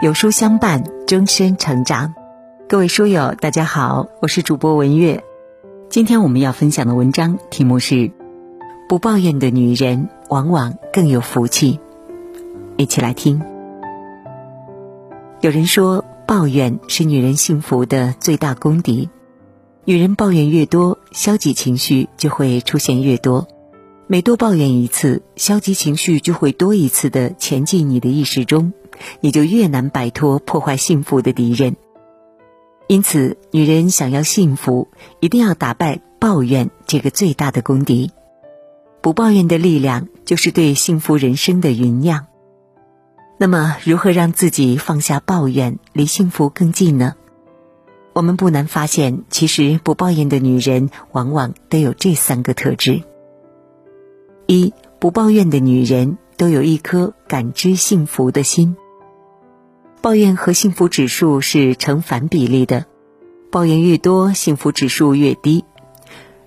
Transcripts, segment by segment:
有书相伴，终身成长。各位书友，大家好，我是主播文月。今天我们要分享的文章题目是：不抱怨的女人往往更有福气。一起来听。有人说，抱怨是女人幸福的最大公敌。女人抱怨越多，消极情绪就会出现越多。每多抱怨一次，消极情绪就会多一次的潜进你的意识中。你就越难摆脱破坏幸福的敌人。因此，女人想要幸福，一定要打败抱怨这个最大的公敌。不抱怨的力量，就是对幸福人生的酝酿。那么，如何让自己放下抱怨，离幸福更近呢？我们不难发现，其实不抱怨的女人，往往都有这三个特质：一、不抱怨的女人都有一颗感知幸福的心。抱怨和幸福指数是成反比例的，抱怨越多，幸福指数越低。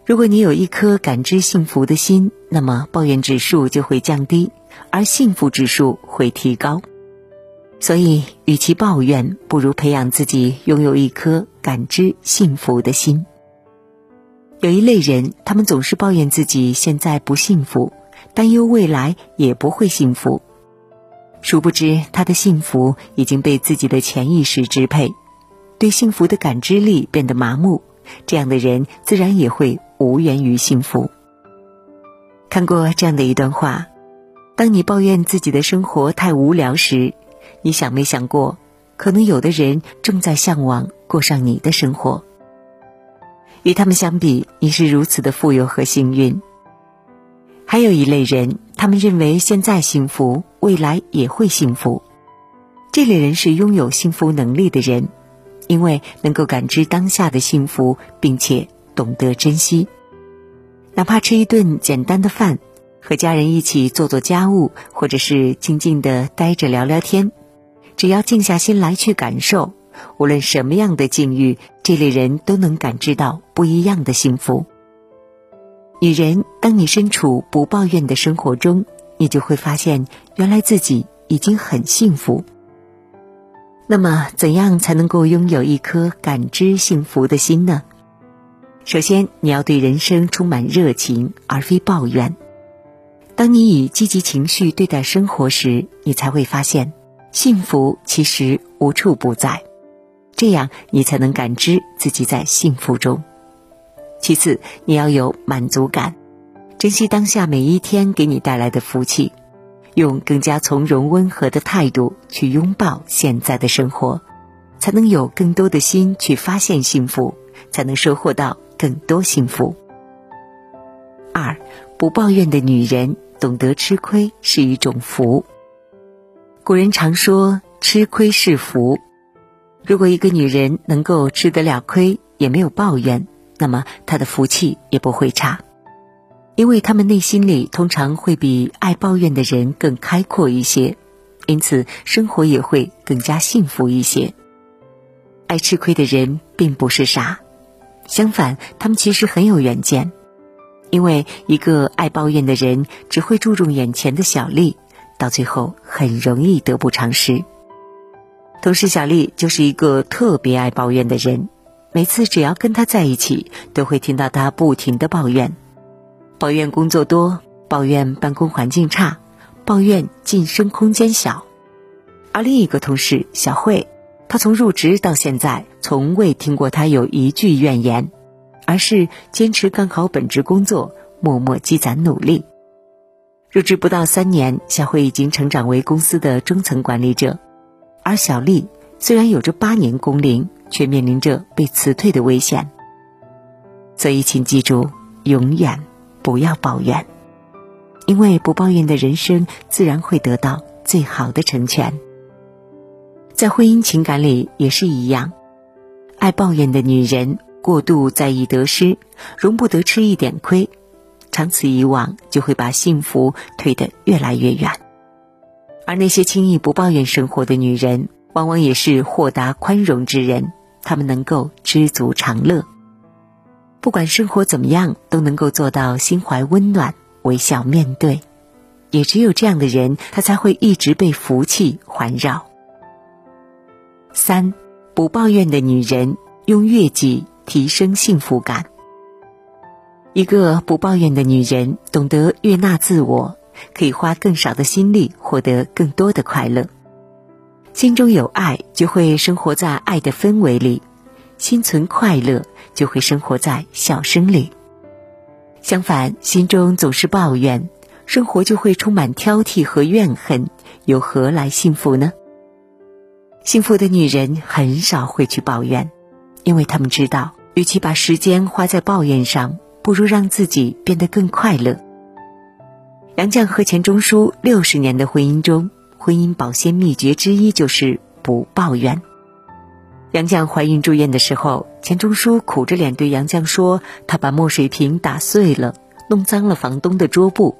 如果你有一颗感知幸福的心，那么抱怨指数就会降低，而幸福指数会提高。所以，与其抱怨，不如培养自己拥有一颗感知幸福的心。有一类人，他们总是抱怨自己现在不幸福，担忧未来也不会幸福。殊不知，他的幸福已经被自己的潜意识支配，对幸福的感知力变得麻木。这样的人自然也会无缘于幸福。看过这样的一段话：当你抱怨自己的生活太无聊时，你想没想过，可能有的人正在向往过上你的生活？与他们相比，你是如此的富有和幸运。还有一类人，他们认为现在幸福，未来也会幸福。这类人是拥有幸福能力的人，因为能够感知当下的幸福，并且懂得珍惜。哪怕吃一顿简单的饭，和家人一起做做家务，或者是静静的待着聊聊天，只要静下心来去感受，无论什么样的境遇，这类人都能感知到不一样的幸福。女人，当你身处不抱怨的生活中，你就会发现，原来自己已经很幸福。那么，怎样才能够拥有一颗感知幸福的心呢？首先，你要对人生充满热情，而非抱怨。当你以积极情绪对待生活时，你才会发现，幸福其实无处不在。这样，你才能感知自己在幸福中。其次，你要有满足感，珍惜当下每一天给你带来的福气，用更加从容温和的态度去拥抱现在的生活，才能有更多的心去发现幸福，才能收获到更多幸福。二，不抱怨的女人懂得吃亏是一种福。古人常说吃亏是福，如果一个女人能够吃得了亏，也没有抱怨。那么他的福气也不会差，因为他们内心里通常会比爱抱怨的人更开阔一些，因此生活也会更加幸福一些。爱吃亏的人并不是傻，相反，他们其实很有远见。因为一个爱抱怨的人只会注重眼前的小利，到最后很容易得不偿失。同时，小丽就是一个特别爱抱怨的人。每次只要跟他在一起，都会听到他不停的抱怨，抱怨工作多，抱怨办公环境差，抱怨晋升空间小。而另一个同事小慧，她从入职到现在，从未听过他有一句怨言，而是坚持干好本职工作，默默积攒努力。入职不到三年，小慧已经成长为公司的中层管理者，而小丽虽然有着八年工龄。却面临着被辞退的危险，所以请记住，永远不要抱怨，因为不抱怨的人生自然会得到最好的成全。在婚姻情感里也是一样，爱抱怨的女人过度在意得失，容不得吃一点亏，长此以往就会把幸福推得越来越远。而那些轻易不抱怨生活的女人，往往也是豁达宽容之人。他们能够知足常乐，不管生活怎么样，都能够做到心怀温暖，微笑面对。也只有这样的人，他才会一直被福气环绕。三，不抱怨的女人用悦己提升幸福感。一个不抱怨的女人，懂得悦纳自我，可以花更少的心力获得更多的快乐。心中有爱，就会生活在爱的氛围里；心存快乐，就会生活在笑声里。相反，心中总是抱怨，生活就会充满挑剔和怨恨，又何来幸福呢？幸福的女人很少会去抱怨，因为她们知道，与其把时间花在抱怨上，不如让自己变得更快乐。杨绛和钱钟书六十年的婚姻中。婚姻保鲜秘诀之一就是不抱怨。杨绛怀孕住院的时候，钱钟书苦着脸对杨绛说：“他把墨水瓶打碎了，弄脏了房东的桌布。”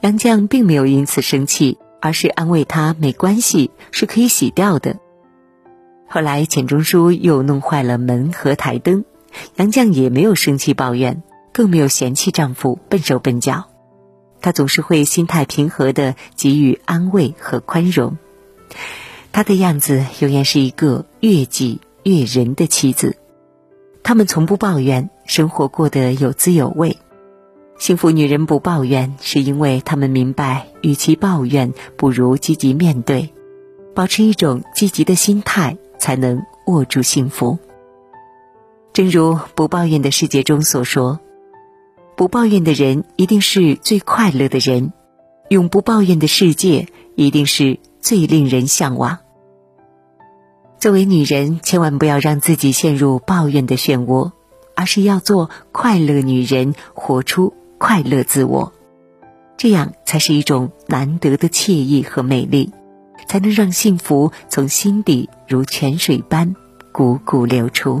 杨绛并没有因此生气，而是安慰他：“没关系，是可以洗掉的。”后来钱钟书又弄坏了门和台灯，杨绛也没有生气抱怨，更没有嫌弃丈夫笨手笨脚。她总是会心态平和的给予安慰和宽容，她的样子永远是一个悦己悦人的妻子。他们从不抱怨，生活过得有滋有味。幸福女人不抱怨，是因为她们明白，与其抱怨，不如积极面对，保持一种积极的心态，才能握住幸福。正如《不抱怨的世界》中所说。不抱怨的人一定是最快乐的人，永不抱怨的世界一定是最令人向往。作为女人，千万不要让自己陷入抱怨的漩涡，而是要做快乐女人，活出快乐自我，这样才是一种难得的惬意和美丽，才能让幸福从心底如泉水般汩汩流出。